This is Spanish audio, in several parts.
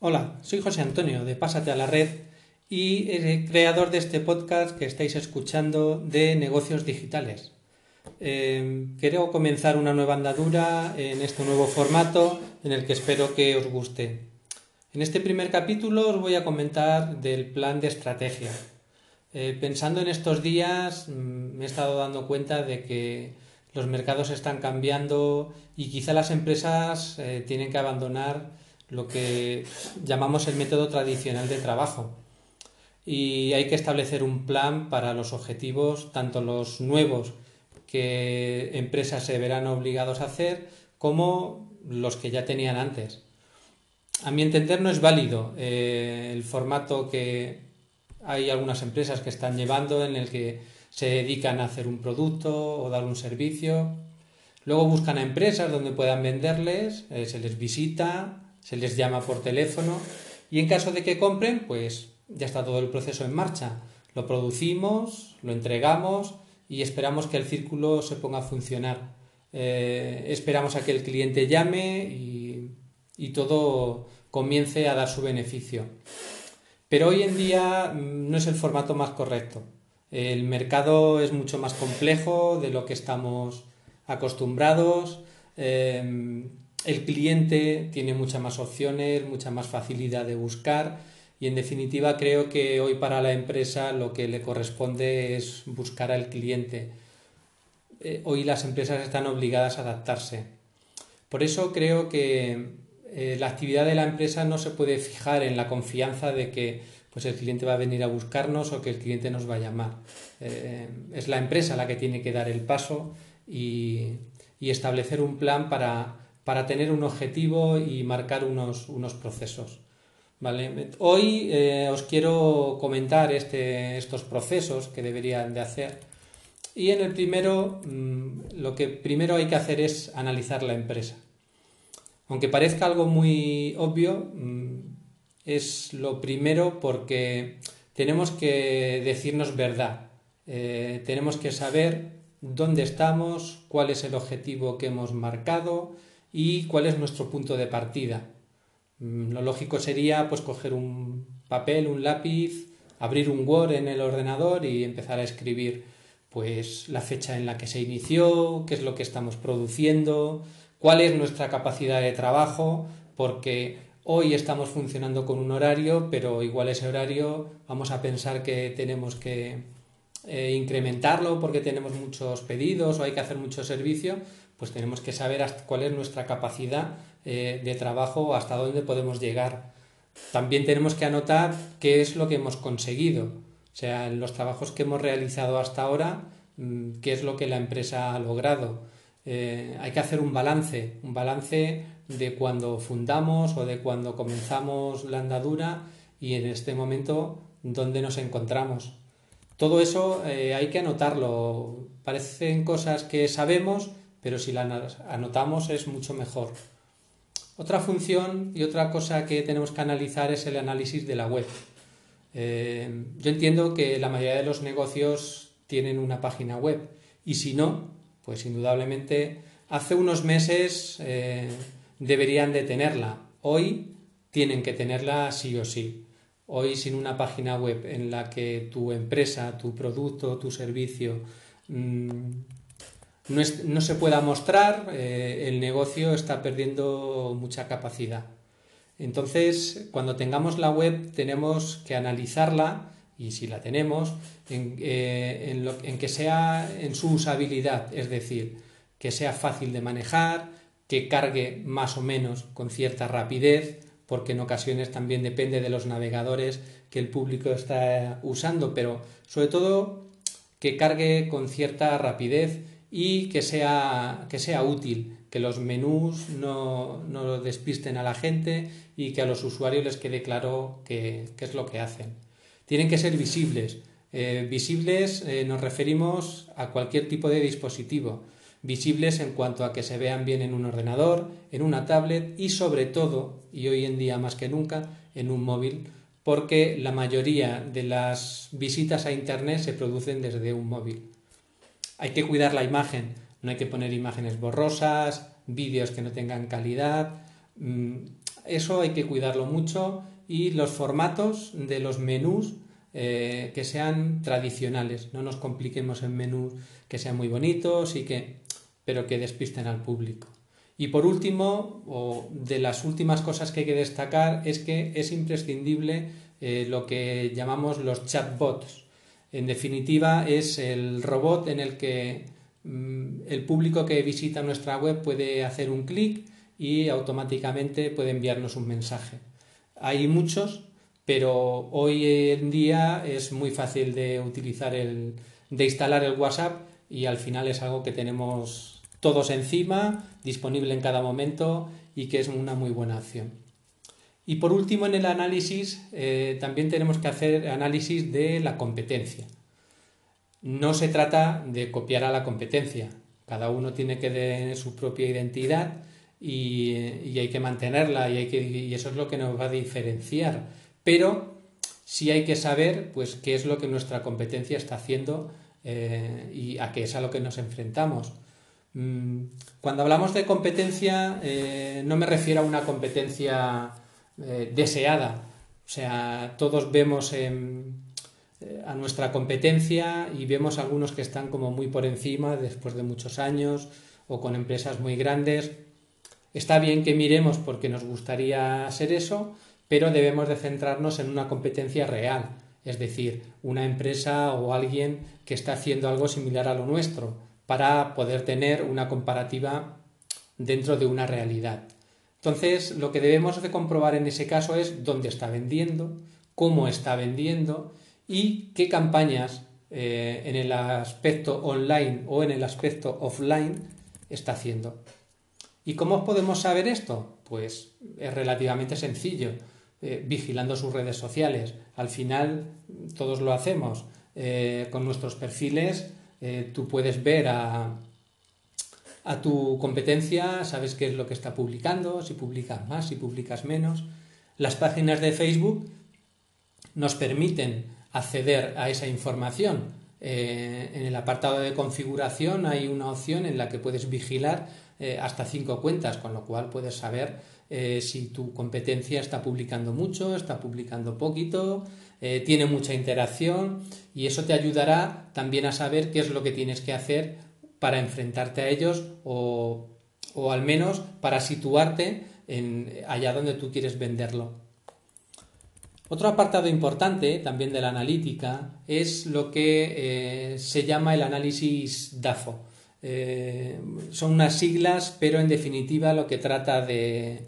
Hola, soy José Antonio de Pásate a la Red y el creador de este podcast que estáis escuchando de negocios digitales. Eh, quiero comenzar una nueva andadura en este nuevo formato en el que espero que os guste. En este primer capítulo os voy a comentar del plan de estrategia. Eh, pensando en estos días mm, me he estado dando cuenta de que los mercados están cambiando y quizá las empresas eh, tienen que abandonar lo que llamamos el método tradicional de trabajo. Y hay que establecer un plan para los objetivos, tanto los nuevos que empresas se verán obligados a hacer, como los que ya tenían antes. A mi entender no es válido eh, el formato que hay algunas empresas que están llevando en el que se dedican a hacer un producto o dar un servicio. Luego buscan a empresas donde puedan venderles, eh, se les visita, se les llama por teléfono y en caso de que compren, pues ya está todo el proceso en marcha. Lo producimos, lo entregamos y esperamos que el círculo se ponga a funcionar. Eh, esperamos a que el cliente llame y, y todo comience a dar su beneficio. Pero hoy en día mm, no es el formato más correcto. El mercado es mucho más complejo de lo que estamos acostumbrados. Eh, el cliente tiene muchas más opciones, mucha más facilidad de buscar y en definitiva creo que hoy para la empresa lo que le corresponde es buscar al cliente. Eh, hoy las empresas están obligadas a adaptarse. Por eso creo que eh, la actividad de la empresa no se puede fijar en la confianza de que pues el cliente va a venir a buscarnos o que el cliente nos va a llamar. Eh, es la empresa la que tiene que dar el paso y establecer un plan para, para tener un objetivo y marcar unos, unos procesos. ¿Vale? Hoy eh, os quiero comentar este, estos procesos que deberían de hacer. Y en el primero, mm, lo que primero hay que hacer es analizar la empresa. Aunque parezca algo muy obvio, mm, es lo primero porque tenemos que decirnos verdad. Eh, tenemos que saber dónde estamos, cuál es el objetivo que hemos marcado, y cuál es nuestro punto de partida. Mm, lo lógico sería pues coger un papel, un lápiz, abrir un Word en el ordenador y empezar a escribir pues la fecha en la que se inició, qué es lo que estamos produciendo, cuál es nuestra capacidad de trabajo, porque hoy estamos funcionando con un horario, pero igual ese horario vamos a pensar que tenemos que eh, incrementarlo porque tenemos muchos pedidos o hay que hacer mucho servicio, pues tenemos que saber cuál es nuestra capacidad eh, de trabajo, hasta dónde podemos llegar. También tenemos que anotar qué es lo que hemos conseguido, o sea, en los trabajos que hemos realizado hasta ahora, mm, qué es lo que la empresa ha logrado. Eh, hay que hacer un balance, un balance de cuando fundamos o de cuando comenzamos la andadura y en este momento dónde nos encontramos. Todo eso eh, hay que anotarlo. Parecen cosas que sabemos, pero si las anotamos es mucho mejor. Otra función y otra cosa que tenemos que analizar es el análisis de la web. Eh, yo entiendo que la mayoría de los negocios tienen una página web y si no, pues indudablemente hace unos meses eh, deberían de tenerla. Hoy tienen que tenerla sí o sí. Hoy sin una página web en la que tu empresa, tu producto, tu servicio mm, no, se pueda mostrar, eh, el negocio está perdiendo mucha capacidad. Entonces, cuando tengamos la web, tenemos que analizarla, y si la tenemos, en, eh, en que sea en su usabilidad, es decir, que sea fácil de manejar, que cargue más o menos con cierta rapidez, porque en ocasiones también depende de los navegadores que el público está usando, pero sobre todo que cargue con cierta rapidez y que sea, que sea útil, que los menús no, no, despisten a la gente y que a los usuarios les quede claro qué, es lo que hacen. Tienen que ser visibles. Eh, visibles eh, nos referimos a cualquier tipo de dispositivo. Visibles en cuanto a que se vean bien en un ordenador, en una tablet y sobre todo, y hoy en día más que nunca, en un móvil, porque la mayoría de las visitas a Internet se producen desde un móvil. Hay que cuidar la imagen, no hay que poner imágenes borrosas, vídeos que no tengan calidad. Mm, Eso hay que cuidarlo mucho y los formatos de los menús eh, que sean tradicionales, no nos compliquemos en menús que sean muy bonitos y que pero que despisten al público. Y por último, o de las últimas cosas que hay que destacar es que es imprescindible eh, lo que llamamos los chatbots. En definitiva, es el robot en el que mm, el público que visita nuestra web puede hacer un clic y automáticamente puede enviarnos un mensaje. Hay muchos, pero hoy en día es muy fácil de utilizar el, de instalar el WhatsApp y al final es algo que tenemos todos encima, disponible en cada momento y que es una muy buena opción. Y por último, en el análisis eh, también tenemos que hacer análisis de la competencia. No se trata de copiar a la competencia. Cada uno tiene que tener su propia identidad y, hay que mantenerla y, hay que, y eso es lo que nos va a diferenciar. Pero sí hay que saber pues, qué es lo que nuestra competencia está haciendo eh, y a qué es a lo que nos enfrentamos. Mm, cuando hablamos de competencia, eh, no me refiero a una competencia eh, deseada. O sea, todos vemos a nuestra competencia y vemos algunos que están como muy por encima después de muchos años o con empresas muy grandes. Está bien que miremos porque nos gustaría ser eso, pero debemos de centrarnos en una competencia real es decir, una empresa o alguien que está haciendo algo similar a lo nuestro, para poder tener una comparativa dentro de una realidad. Entonces, lo que debemos de comprobar en ese caso es dónde está vendiendo, cómo está vendiendo y qué campañas eh, en el aspecto online o en el aspecto offline está haciendo. ¿Y cómo podemos saber esto? Pues es relativamente sencillo. Eh, vigilando sus redes sociales. Al final, todos lo hacemos. Eh, con nuestros perfiles, tú puedes ver a, a tu competencia, sabes qué es lo que está publicando, si publicas más, si publicas menos. Las páginas de Facebook nos permiten acceder a esa información. en el apartado de configuración hay una opción en la que puedes vigilar hasta cinco cuentas, con lo cual puedes saber eh, si tu competencia está publicando mucho, está publicando poquito, eh, tiene mucha interacción y eso te ayudará también a saber qué es lo que tienes que hacer para enfrentarte a ellos o, o al menos para situarte en, allá donde tú quieres venderlo. Otro apartado importante también de la analítica es lo que eh, se llama el análisis DAFO. son unas siglas, pero en definitiva lo que trata de,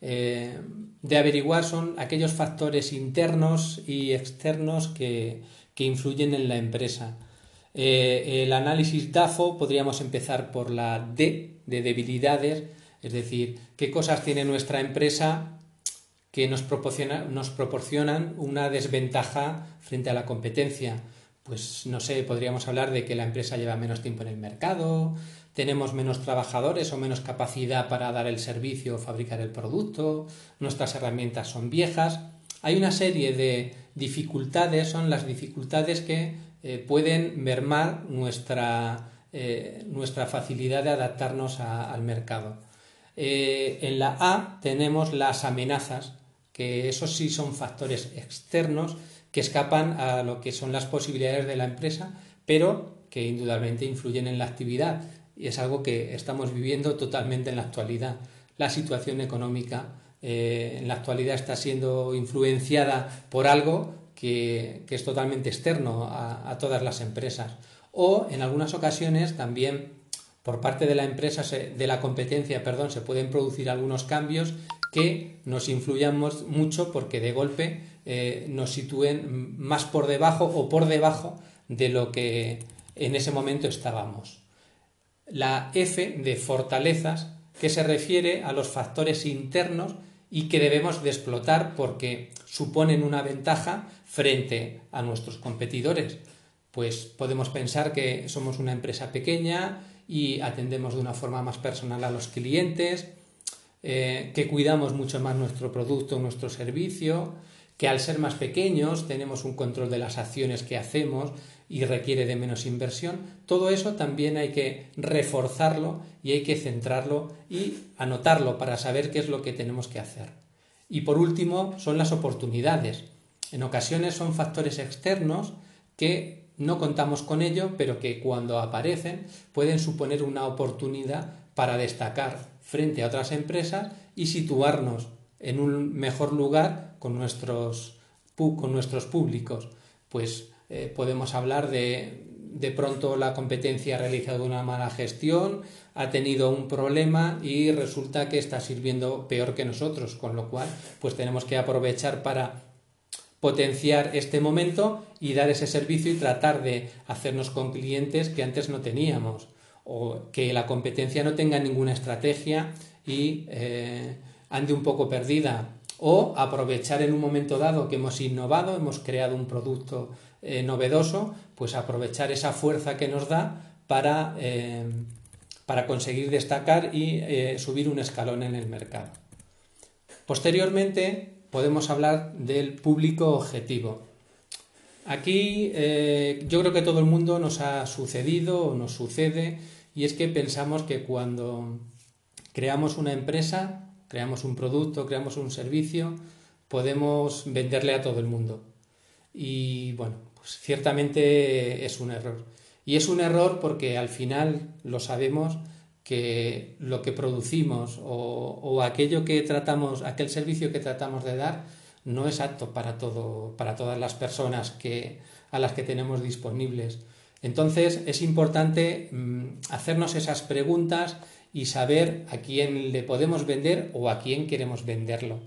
eh, de averiguar son aquellos factores internos y externos que, influyen en la empresa. Eh, el análisis DAFO podríamos empezar por la D de debilidades, es decir, qué cosas tiene nuestra empresa que nos, nos proporcionan una desventaja frente a la competencia. Pues no sé, podríamos hablar de que la empresa lleva menos tiempo en el mercado, tenemos menos trabajadores o menos capacidad para dar el servicio o fabricar el producto, nuestras herramientas son viejas. Hay una serie de dificultades, son las dificultades que eh, pueden mermar nuestra, eh, nuestra, facilidad de adaptarnos al mercado. Eh, en la A tenemos las amenazas, que esos sí son factores externos que escapan a lo que son las posibilidades de la empresa, pero que indudablemente influyen en la actividad y es algo que estamos viviendo totalmente en la actualidad. La situación económica en la actualidad está siendo influenciada por algo que, es totalmente externo a, todas las empresas. O en algunas ocasiones también por parte de la empresa, de la competencia, perdón, se pueden producir algunos cambios que nos influyan mucho porque de golpe eh, nos sitúen más por debajo o por debajo de lo que en ese momento estábamos la F de fortalezas, que se refiere a los factores internos y que debemos de explotar porque suponen una ventaja frente a nuestros competidores. Pues podemos pensar que somos una empresa pequeña y atendemos de una forma más personal a los clientes, eh, que cuidamos mucho más nuestro producto, nuestro servicio, que al ser más pequeños tenemos un control de las acciones que hacemos y requiere de menos inversión, todo eso también hay que reforzarlo y hay que centrarlo y anotarlo para saber qué es lo que tenemos que hacer. Y por último, son las oportunidades. En ocasiones son factores externos que no contamos con ello, pero que cuando aparecen pueden suponer una oportunidad para destacar frente a otras empresas y situarnos en un mejor lugar con nuestros, con nuestros públicos. Pues eh, podemos hablar de de pronto la competencia ha realizado una mala gestión, ha tenido un problema y resulta que está sirviendo peor que nosotros, con lo cual pues tenemos que aprovechar para potenciar este momento y dar ese servicio y tratar de hacernos con clientes que antes no teníamos o que la competencia no tenga ninguna estrategia y eh, ande un poco perdida o aprovechar en un momento dado que hemos innovado, hemos creado un producto eh, novedoso, pues aprovechar esa fuerza que nos da para, eh, para conseguir destacar y eh, subir un escalón en el mercado. Posteriormente podemos hablar del público objetivo. Aquí yo creo que todo el mundo nos ha sucedido o nos sucede y es que pensamos que cuando creamos una empresa, creamos un producto, creamos un servicio, podemos venderle a todo el mundo. Y bueno, pues ciertamente es un error. Y es un error porque al final lo sabemos que lo que producimos o, aquello que tratamos, aquel servicio que tratamos de dar, no es apto para todo, para todas las personas que, a las que tenemos disponibles. Entonces es importante mm, hacernos esas preguntas y saber a quién le podemos vender o a quién queremos venderlo.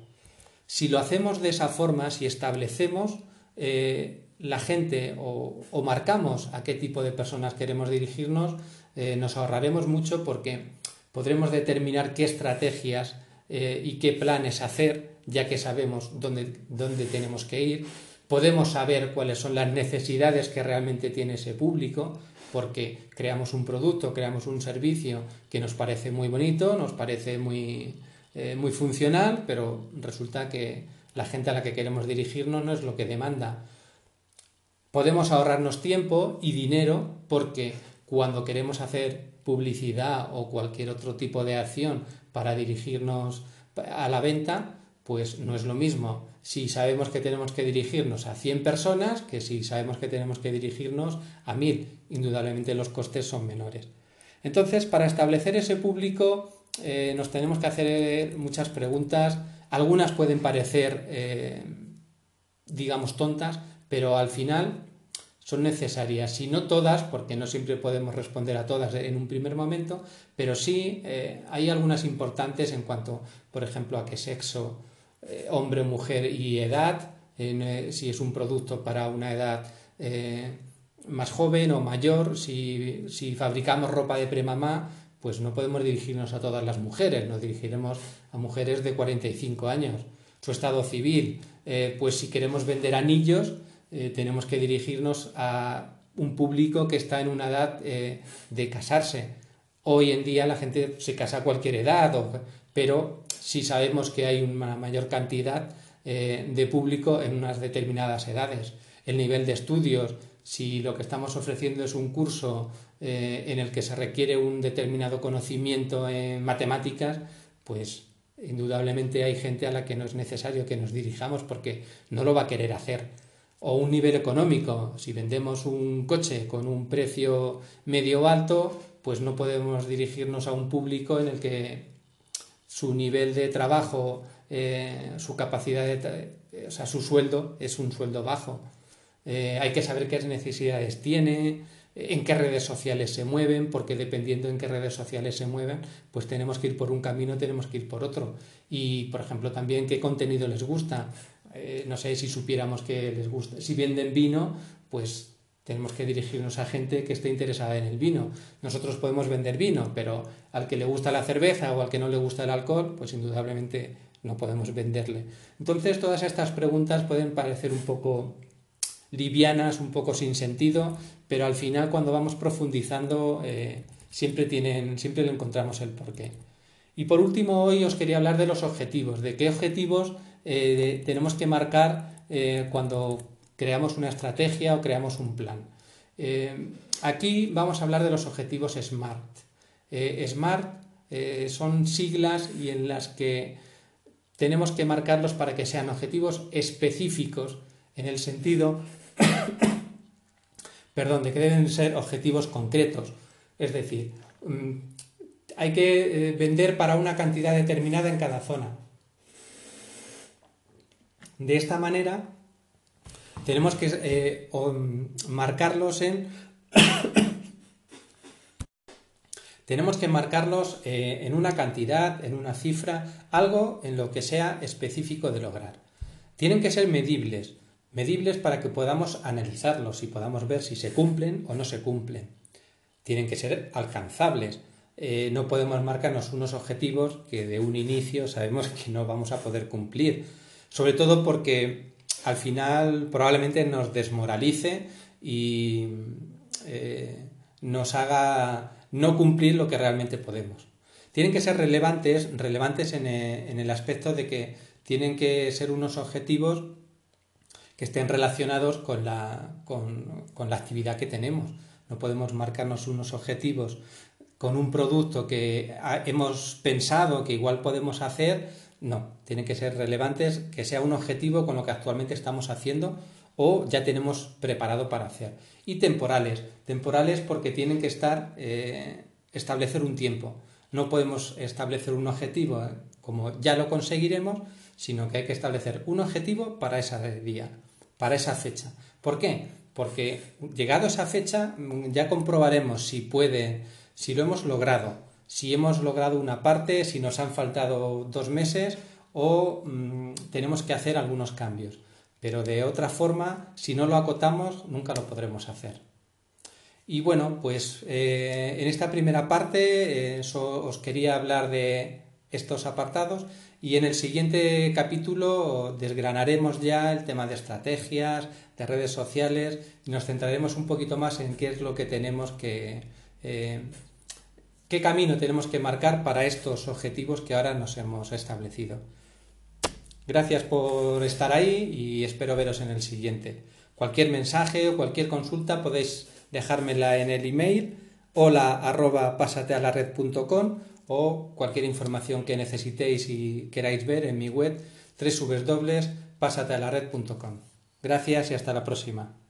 Si lo hacemos de esa forma, si establecemos eh, la gente o, marcamos a qué tipo de personas queremos dirigirnos, eh, nos ahorraremos mucho porque podremos determinar qué estrategias eh, y qué planes hacer, ya que sabemos dónde, dónde tenemos que ir. Podemos saber cuáles son las necesidades que realmente tiene ese público, porque creamos un producto, creamos un servicio que nos parece muy bonito, nos parece muy, eh, muy funcional, pero resulta que la gente a la que queremos dirigirnos no es lo que demanda Podemos ahorrarnos tiempo y dinero porque cuando queremos hacer publicidad o cualquier otro tipo de acción para dirigirnos a la venta, pues no es lo mismo si sabemos que tenemos que dirigirnos a 100 personas que si sabemos que tenemos que dirigirnos a 1000. Indudablemente los costes son menores. Entonces, para establecer ese público eh, nos tenemos que hacer muchas preguntas. Algunas pueden parecer, eh, digamos, tontas, pero al final son necesarias, si no todas, porque no siempre podemos responder a todas en un primer momento, pero sí eh, hay algunas importantes en cuanto, por ejemplo, a qué sexo, eh, hombre, mujer y edad, eh, si es un producto para una edad más joven o mayor, si, si fabricamos ropa de premamá, pues no podemos dirigirnos a todas las mujeres, nos dirigiremos a mujeres de 45 años. Su estado civil, pues si queremos vender anillos, eh, tenemos que dirigirnos a un público que está en una edad eh, de casarse. Hoy en día la gente se casa a cualquier edad, pero si sabemos que hay una mayor cantidad eh, de público en unas determinadas edades. El nivel de estudios, si lo que estamos ofreciendo es un curso en el que se requiere un determinado conocimiento en matemáticas, pues indudablemente hay gente a la que no es necesario que nos dirijamos porque no lo va a querer hacer o un nivel económico. Si vendemos un coche con un precio medio alto, pues no podemos dirigirnos a un público en el que su nivel de trabajo, eh, su capacidad de, o sea, su sueldo es un sueldo bajo. Eh, hay que saber qué necesidades tiene, en qué redes sociales se mueven, porque dependiendo en qué redes sociales se mueven, pues tenemos que ir por un camino, tenemos que ir por otro. Y, por ejemplo, también qué contenido les gusta. Eh, no sé si supiéramos que les gusta, si venden vino, pues tenemos que dirigirnos a gente que esté interesada en el vino. Nosotros podemos vender vino, pero al que le gusta la cerveza o al que no le gusta el alcohol, pues indudablemente no podemos venderle. Entonces todas estas preguntas pueden parecer un poco livianas, un poco sin sentido, pero al final cuando vamos profundizando eh, siempre, tienen, siempre le encontramos el porqué. Y por último hoy os quería hablar de los objetivos, de qué objetivos eh, tenemos que marcar eh, cuando creamos una estrategia o creamos un plan. Eh, aquí vamos a hablar de los objetivos SMART. SMART son siglas y en las que tenemos que marcarlos para que sean objetivos específicos en el sentido, perdón, de que deben ser objetivos concretos. Es decir, mm, hay que vender para una cantidad determinada en cada zona. De esta manera, tenemos que eh, marcarlos en tenemos que marcarlos eh, en una cantidad, en una cifra, algo en lo que sea específico de lograr. Tienen que ser medibles, medibles para que podamos analizarlos y podamos ver si se cumplen o no se cumplen. Tienen que ser alcanzables. Eh, no podemos marcarnos unos objetivos que de un inicio sabemos que no vamos a poder cumplir. Sobre todo porque al final probablemente nos desmoralice y eh, nos haga no cumplir lo que realmente podemos. Tienen que ser relevantes, relevantes en, eh, el aspecto de que tienen que ser unos objetivos que estén relacionados con la, con, la actividad que tenemos. No podemos marcarnos unos objetivos con un producto que hemos pensado que igual podemos hacer. No, tienen que ser relevantes, que sea un objetivo con lo que actualmente estamos haciendo o ya tenemos preparado para hacer. Y temporales, temporales porque tienen que estar, eh, establecer un tiempo. No podemos establecer un objetivo eh, como ya lo conseguiremos, sino que hay que establecer un objetivo para ese día, para esa fecha. ¿Por qué? Porque llegado a esa fecha mm, ya comprobaremos si puede, si lo hemos logrado, si hemos logrado una parte, si nos han faltado dos meses o mm, tenemos que hacer algunos cambios. Pero de otra forma, si no lo acotamos, nunca lo podremos hacer. Y bueno, pues eh, en esta primera parte eh, os quería hablar de estos apartados y en el siguiente capítulo desgranaremos ya el tema de estrategias, de redes sociales y nos centraremos un poquito más en qué es lo que tenemos que... Eh, qué camino tenemos que marcar para estos objetivos que ahora nos hemos establecido. Gracias por estar ahí y espero veros en el siguiente. Cualquier mensaje o cualquier consulta podéis dejármela en el email hola arroba o cualquier información que necesitéis y queráis ver en mi web www.pasatealared.com. Gracias y hasta la próxima.